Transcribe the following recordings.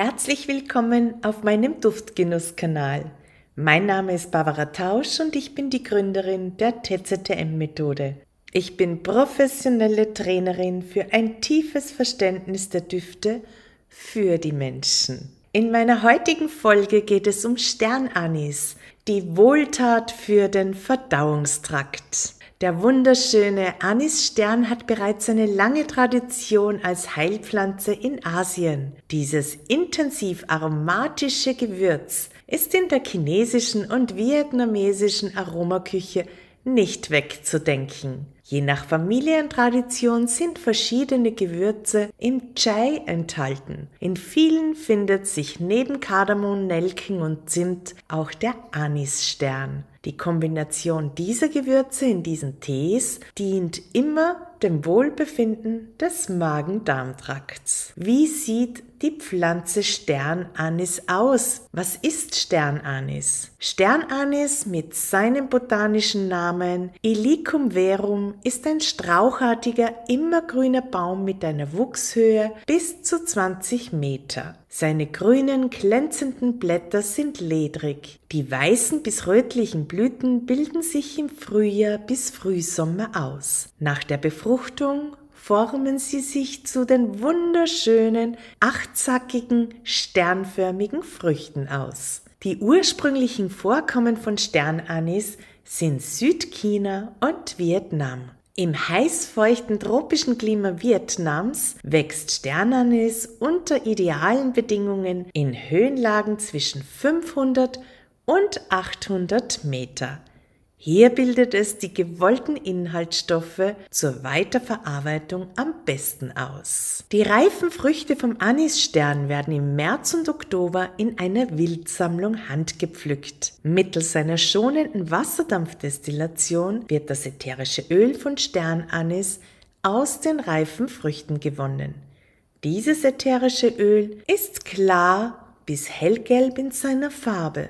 Herzlich willkommen auf meinem Duftgenusskanal. Mein Name ist Barbara Tausch und ich bin die Gründerin der TZTM-Methode. Ich bin professionelle Trainerin für ein tiefes Verständnis der Düfte für die Menschen. In meiner heutigen Folge geht es um Sternanis, die Wohltat für den Verdauungstrakt. Der wunderschöne Anisstern hat bereits eine lange Tradition als Heilpflanze in Asien. Dieses intensiv aromatische Gewürz ist in der chinesischen und vietnamesischen Aromaküche nicht wegzudenken. Je nach Familientradition sind verschiedene Gewürze im Chai enthalten. In vielen findet sich neben Kardamom, Nelken und Zimt auch der Anisstern. Die Kombination dieser Gewürze in diesen Tees dient immer dem Wohlbefinden des Magen-Darm-Trakts. Wie sieht die Pflanze Sternanis aus? Was ist Sternanis? Sternanis mit seinem botanischen Namen Ilicum verum ist ein strauchartiger, immergrüner Baum mit einer Wuchshöhe bis zu 20 Meter. Seine grünen, glänzenden Blätter sind ledrig. Die weißen bis rötlichen Blüten bilden sich im Frühjahr bis Frühsommer aus. Nach der Befruchtung formen sie sich zu den wunderschönen, achtzackigen, sternförmigen Früchten aus. Die ursprünglichen Vorkommen von Sternanis sind Südchina und Vietnam. Im heißfeuchten tropischen Klima Vietnams wächst Sternanis unter idealen Bedingungen in Höhenlagen zwischen 500 und 800 Meter. Hier bildet es die gewollten Inhaltsstoffe zur Weiterverarbeitung am besten aus. Die reifen Früchte vom Anisstern werden im März und Oktober in einer Wildsammlung handgepflückt. Mittels seiner schonenden Wasserdampfdestillation wird das ätherische Öl von Sternanis aus den reifen Früchten gewonnen. Dieses ätherische Öl ist klar bis hellgelb in seiner Farbe.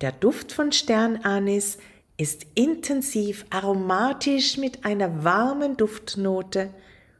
Der Duft von Sternanis ist intensiv aromatisch mit einer warmen Duftnote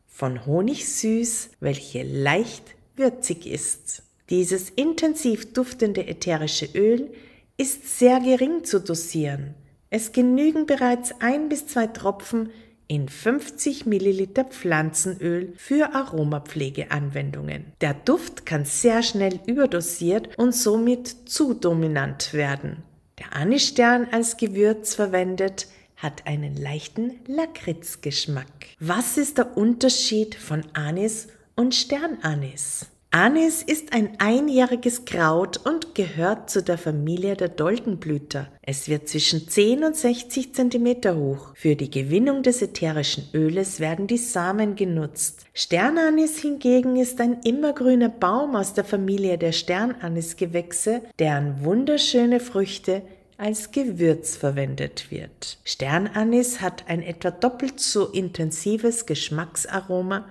von Honig süß, welche leicht würzig ist. Dieses intensiv duftende ätherische Öl ist sehr gering zu dosieren. Es genügen bereits ein bis zwei Tropfen in 50 Milliliter Pflanzenöl für Aromapflegeanwendungen. Der Duft kann sehr schnell überdosiert und somit zu dominant werden. Der Anisstern als Gewürz verwendet hat einen leichten Lakritzgeschmack. Was ist der Unterschied von Anis und Sternanis? Anis ist ein einjähriges Kraut und gehört zu der Familie der Doldenblüter. Es wird zwischen 10 und 60 cm hoch. Für die Gewinnung des ätherischen Öles werden die Samen genutzt. Sternanis hingegen ist ein immergrüner Baum aus der Familie der Sternanisgewächse, deren wunderschöne Früchte als Gewürz verwendet wird. Sternanis hat ein etwa doppelt so intensives Geschmacksaroma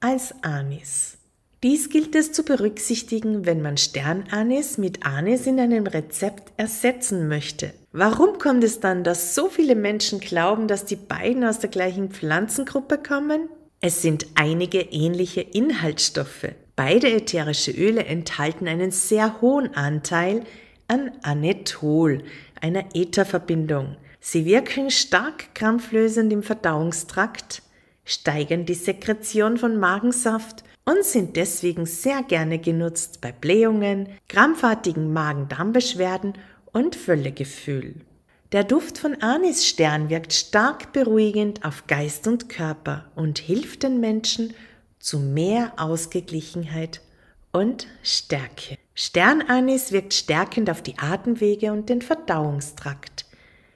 als Anis. Dies gilt es zu berücksichtigen, wenn man Sternanis mit Anis in einem Rezept ersetzen möchte. Warum kommt es dann, dass so viele Menschen glauben, dass die beiden aus der gleichen Pflanzengruppe kommen? Es sind einige ähnliche Inhaltsstoffe. Beide ätherische Öle enthalten einen sehr hohen Anteil an Anethol, einer Ätherverbindung. Sie wirken stark krampflösend im Verdauungstrakt, steigern die Sekretion von Magensaft und sind deswegen sehr gerne genutzt bei Blähungen, krampfartigen Magen-Darm-Beschwerden und Völlegefühl. Der Duft von Anisstern wirkt stark beruhigend auf Geist und Körper und hilft den Menschen zu mehr Ausgeglichenheit und Stärke. Sternanis wirkt stärkend auf die Atemwege und den Verdauungstrakt.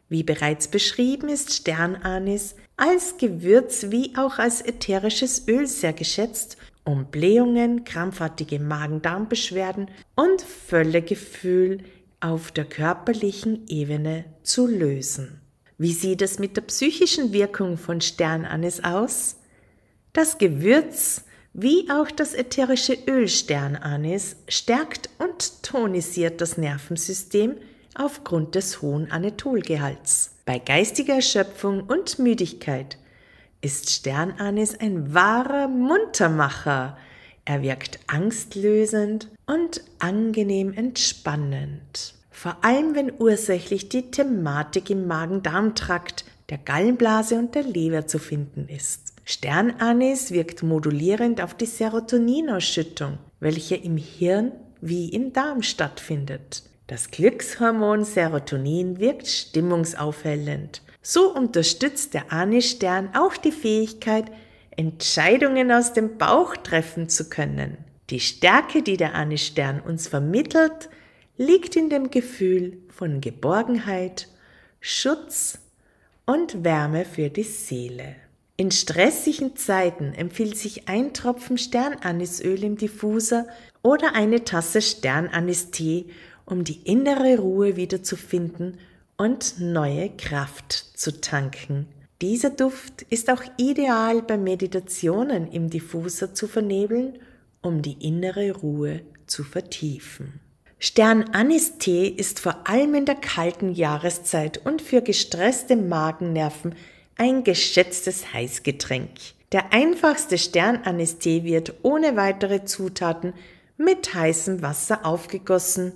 Wie bereits beschrieben ist Sternanis als Gewürz wie auch als ätherisches Öl sehr geschätzt um Blähungen, krampfartige Magen-Darm-Beschwerden und Völlegefühl auf der körperlichen Ebene zu lösen. Wie sieht es mit der psychischen Wirkung von Sternanis aus? Das Gewürz wie auch das ätherische Öl Sternanis stärkt und tonisiert das Nervensystem aufgrund des hohen Anetholgehalts. Bei geistiger Erschöpfung und Müdigkeit ist Sternanis ein wahrer Muntermacher. Er wirkt angstlösend und angenehm entspannend. Vor allem, wenn ursächlich die Thematik im Magen-Darm-Trakt, der Gallenblase und der Leber zu finden ist. Sternanis wirkt modulierend auf die Serotoninausschüttung, welche im Hirn wie im Darm stattfindet. Das Glückshormon Serotonin wirkt stimmungsaufhellend. So unterstützt der Anisstern auch die Fähigkeit, Entscheidungen aus dem Bauch treffen zu können. Die Stärke, die der Anisstern uns vermittelt, liegt in dem Gefühl von Geborgenheit, Schutz und Wärme für die Seele. In stressigen Zeiten empfiehlt sich ein Tropfen Sternanisöl im Diffuser oder eine Tasse Sternanis-Tee, um die innere Ruhe wiederzufinden und neue Kraft zu tanken. Dieser Duft ist auch ideal bei Meditationen im Diffuser zu vernebeln, um die innere Ruhe zu vertiefen. Sternanis-Tee ist vor allem in der kalten Jahreszeit und für gestresste Magennerven ein geschätztes Heißgetränk. Der einfachste Sternanis-Tee wird ohne weitere Zutaten mit heißem Wasser aufgegossen,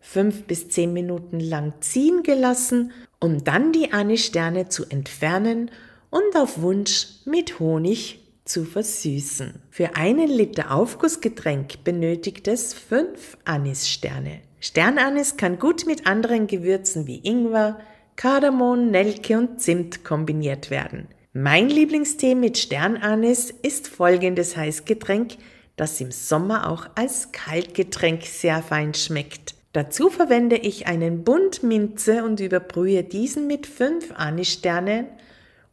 fünf bis zehn Minuten lang ziehen gelassen, um dann die Anissterne zu entfernen und auf Wunsch mit Honig zu versüßen. Für einen Liter Aufgussgetränk benötigt es fünf Anissterne. Sternanis kann gut mit anderen Gewürzen wie Ingwer, Kardamom, Nelke und Zimt kombiniert werden. Mein Lieblingstee mit Sternanis ist folgendes Heißgetränk, das im Sommer auch als Kaltgetränk sehr fein schmeckt. Dazu verwende ich einen Bund Minze und überbrühe diesen mit fünf Anissternen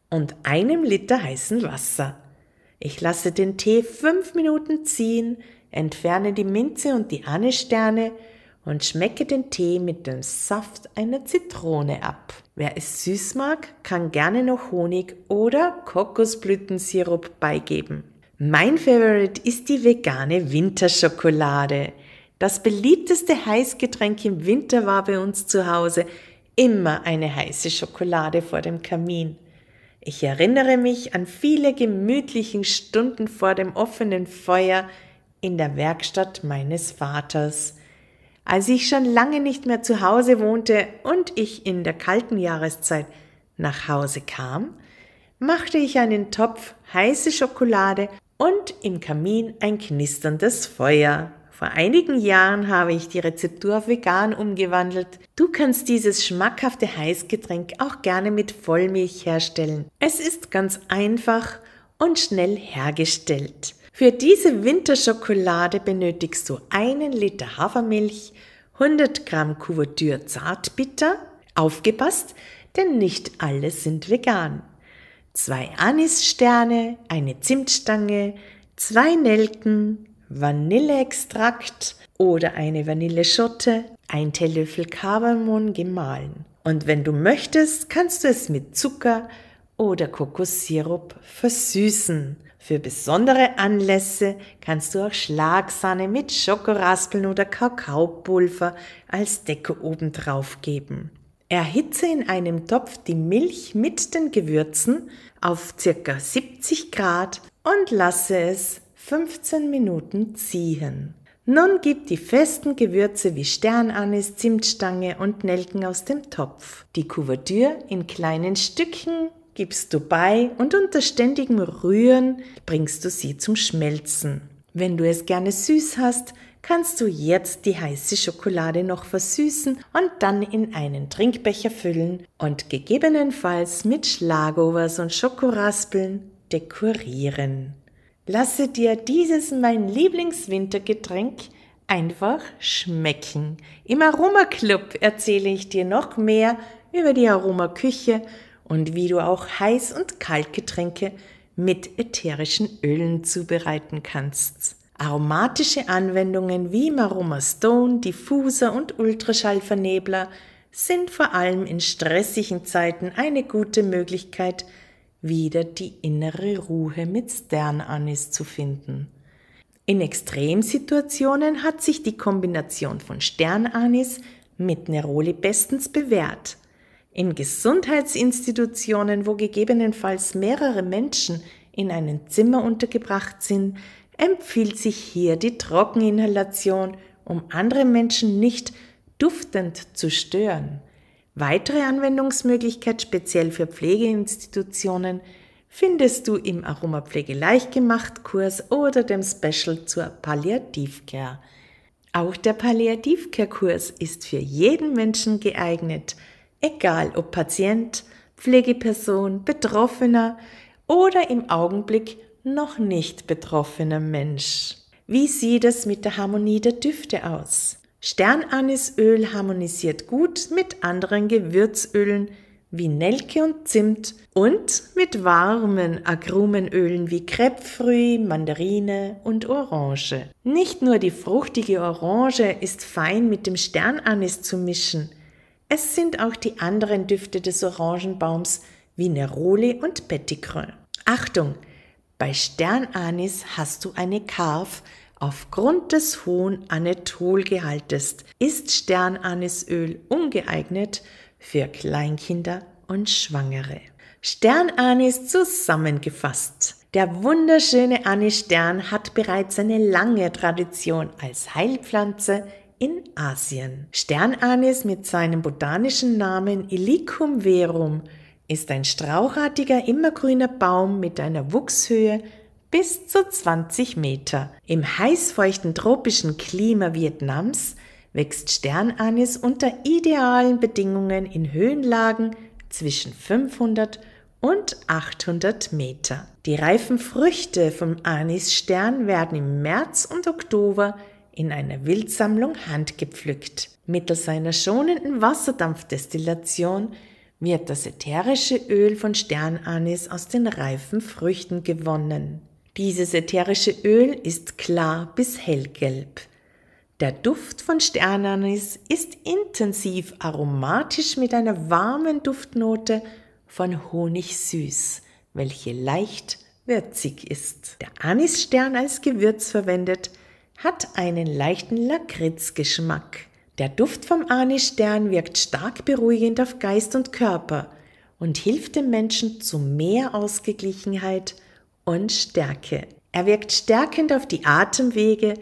und einem Liter heißen Wasser. Ich lasse den Tee fünf Minuten ziehen, entferne die Minze und die Anissterne und schmecke den Tee mit dem Saft einer Zitrone ab. Wer es süß mag, kann gerne noch Honig oder Kokosblütensirup beigeben. Mein Favorite ist die vegane Winterschokolade. Das beliebteste Heißgetränk im Winter war bei uns zu Hause immer eine heiße Schokolade vor dem Kamin. Ich erinnere mich an viele gemütlichen Stunden vor dem offenen Feuer in der Werkstatt meines Vaters. Als ich schon lange nicht mehr zu Hause wohnte und ich in der kalten Jahreszeit nach Hause kam, machte ich einen Topf heiße Schokolade und im Kamin ein knisterndes Feuer. Vor einigen Jahren habe ich die Rezeptur auf vegan umgewandelt. Du kannst dieses schmackhafte Heißgetränk auch gerne mit Vollmilch herstellen. Es ist ganz einfach und schnell hergestellt. Für diese Winterschokolade benötigst du einen Liter Hafermilch, 100 Gramm Kuvertür Zartbitter, aufgepasst, denn nicht alle sind vegan zwei Anissterne, eine Zimtstange, zwei Nelken, Vanilleextrakt oder eine Vanilleschotte, ein Teelöffel Kardamom gemahlen. Und wenn du möchtest, kannst du es mit Zucker oder Kokossirup versüßen. Für besondere Anlässe kannst du auch Schlagsahne mit Schokoraspeln oder Kakaopulver als Decke obendrauf geben. Erhitze in einem Topf die Milch mit den Gewürzen auf ca. 70 Grad und lasse es 15 Minuten ziehen. Nun gib die festen Gewürze wie Sternanis, Zimtstange und Nelken aus dem Topf. Die Kuvertür in kleinen Stückchen gibst du bei und unter ständigem Rühren bringst du sie zum Schmelzen. Wenn du es gerne süß hast, kannst du jetzt die heiße Schokolade noch versüßen und dann in einen Trinkbecher füllen und gegebenenfalls mit Schlagovers und Schokoraspeln dekorieren. Lasse dir dieses mein Lieblingswintergetränk einfach schmecken. Im Aromaclub erzähle ich dir noch mehr über die Aromaküche und wie du auch Heiß- und Kaltgetränke mit ätherischen Ölen zubereiten kannst. Aromatische Anwendungen wie Maroma Stone, Diffuser und Ultraschallvernebler sind vor allem in stressigen Zeiten eine gute Möglichkeit, wieder die innere Ruhe mit Sternanis zu finden. In Extremsituationen hat sich die Kombination von Sternanis mit Neroli bestens bewährt. In Gesundheitsinstitutionen, wo gegebenenfalls mehrere Menschen in einem Zimmer untergebracht sind, empfiehlt sich hier die Trockeninhalation, um andere Menschen nicht duftend zu stören. Weitere Anwendungsmöglichkeit speziell für Pflegeinstitutionen findest du im Aromapflege Leichtgemacht Kurs oder dem Special zur Palliativcare. Auch der Palliativcare Kurs ist für jeden Menschen geeignet, egal ob Patient, Pflegeperson, Betroffener oder im Augenblick noch nicht betroffener Mensch. Wie sieht es mit der Harmonie der Düfte aus? Sternanisöl harmonisiert gut mit anderen Gewürzölen wie Nelke und Zimt und mit warmen Agrumenölen wie Crepefruit, Mandarine und Orange. Nicht nur die fruchtige Orange ist fein mit dem Sternanis zu mischen, es sind auch die anderen Düfte des Orangenbaums wie Neroli und Petitcron. Achtung! Bei Sternanis hast du eine Karf. Aufgrund des hohen Anetholgehaltes ist Sternanisöl ungeeignet für Kleinkinder und Schwangere. Sternanis zusammengefasst. Der wunderschöne Anisstern hat bereits eine lange Tradition als Heilpflanze in Asien. Sternanis mit seinem botanischen Namen Ilicum verum ist ein strauchartiger immergrüner Baum mit einer Wuchshöhe bis zu 20 Meter. Im heißfeuchten tropischen Klima Vietnams wächst Sternanis unter idealen Bedingungen in Höhenlagen zwischen 500 und 800 Meter. Die reifen Früchte vom Anisstern werden im März und Oktober in einer Wildsammlung handgepflückt. Mittels einer schonenden Wasserdampfdestillation wird das ätherische Öl von Sternanis aus den reifen Früchten gewonnen. Dieses ätherische Öl ist klar bis hellgelb. Der Duft von Sternanis ist intensiv aromatisch mit einer warmen Duftnote von Honig süß, welche leicht würzig ist. Der Anisstern als Gewürz verwendet hat einen leichten Lakritzgeschmack. Der Duft vom Anisstern wirkt stark beruhigend auf Geist und Körper und hilft dem Menschen zu mehr Ausgeglichenheit und Stärke. Er wirkt stärkend auf die Atemwege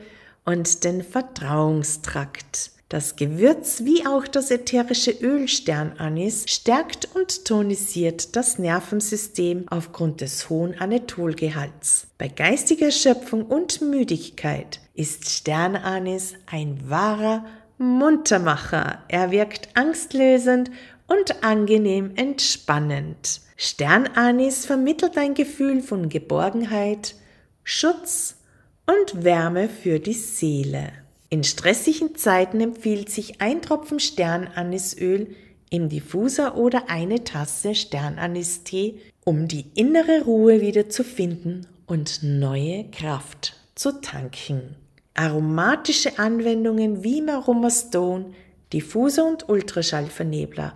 und den Verdauungstrakt. Das Gewürz wie auch das ätherische Öl Sternanis stärkt und tonisiert das Nervensystem aufgrund des hohen Anetholgehalts. Bei geistiger Erschöpfung und Müdigkeit ist Sternanis ein wahrer Muntermacher. Er wirkt angstlösend und angenehm entspannend. Sternanis vermittelt ein Gefühl von Geborgenheit, Schutz und Wärme für die Seele. In stressigen Zeiten empfiehlt sich ein Tropfen Sternanisöl im Diffuser oder eine Tasse Sternanis-Tee, um die innere Ruhe wieder zu finden und neue Kraft zu tanken. Aromatische Anwendungen wie Aroma Stone, Diffuser und Ultraschallvernebler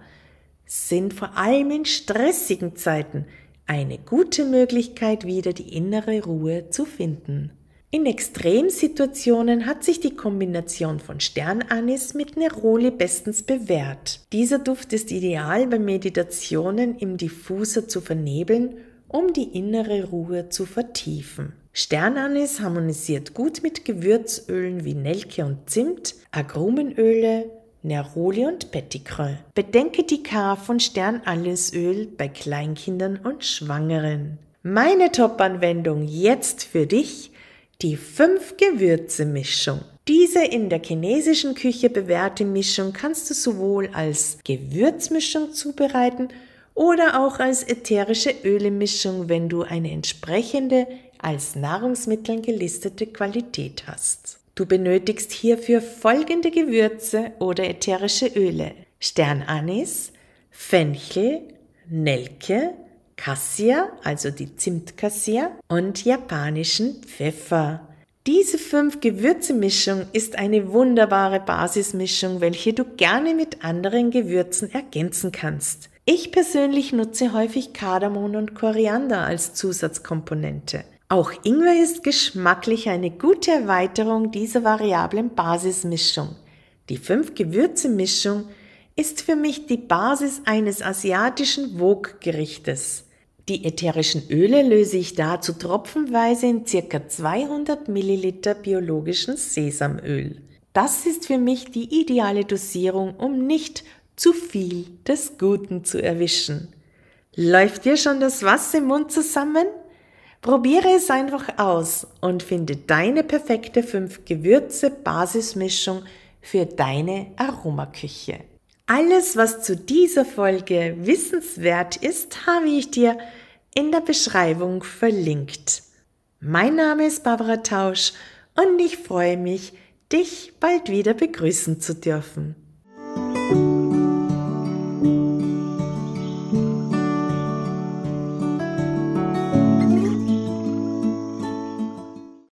sind vor allem in stressigen Zeiten eine gute Möglichkeit, wieder die innere Ruhe zu finden. In Extremsituationen hat sich die Kombination von Sternanis mit Neroli bestens bewährt. Dieser Duft ist ideal bei Meditationen im Diffuser zu vernebeln, um die innere Ruhe zu vertiefen. Sternanis harmonisiert gut mit Gewürzölen wie Nelke und Zimt, Agrumenöle, Neroli und Petitcron. Bedenke die K von Sternanisöl bei Kleinkindern und Schwangeren. Meine Top-Anwendung jetzt für dich die Fünf-Gewürze-Mischung. Diese in der chinesischen Küche bewährte Mischung kannst du sowohl als Gewürzmischung zubereiten oder auch als ätherische Ölemischung, wenn du eine entsprechende als Nahrungsmittel gelistete Qualität hast. Du benötigst hierfür folgende Gewürze oder ätherische Öle: Sternanis, Fenchel, Nelke, Cassia, also die Zimtcassia, und japanischen Pfeffer. Diese fünf Gewürzemischung ist eine wunderbare Basismischung, welche du gerne mit anderen Gewürzen ergänzen kannst. Ich persönlich nutze häufig Kardamom und Koriander als Zusatzkomponente. Auch Ingwer ist geschmacklich eine gute Erweiterung dieser variablen Basismischung. Die fünf Gewürzemischung ist für mich die Basis eines asiatischen Wok-Gerichtes. Die ätherischen Öle löse ich dazu tropfenweise in circa 200 Milliliter biologischen Sesamöl. Das ist für mich die ideale Dosierung, um nicht zu viel des Guten zu erwischen. Läuft dir schon das Wasser im Mund zusammen? Probiere es einfach aus und finde deine perfekte 5 Gewürze Basismischung für deine Aromaküche. Alles, was zu dieser Folge wissenswert ist, habe ich dir in der Beschreibung verlinkt. Mein Name ist Barbara Tausch und ich freue mich, dich bald wieder begrüßen zu dürfen.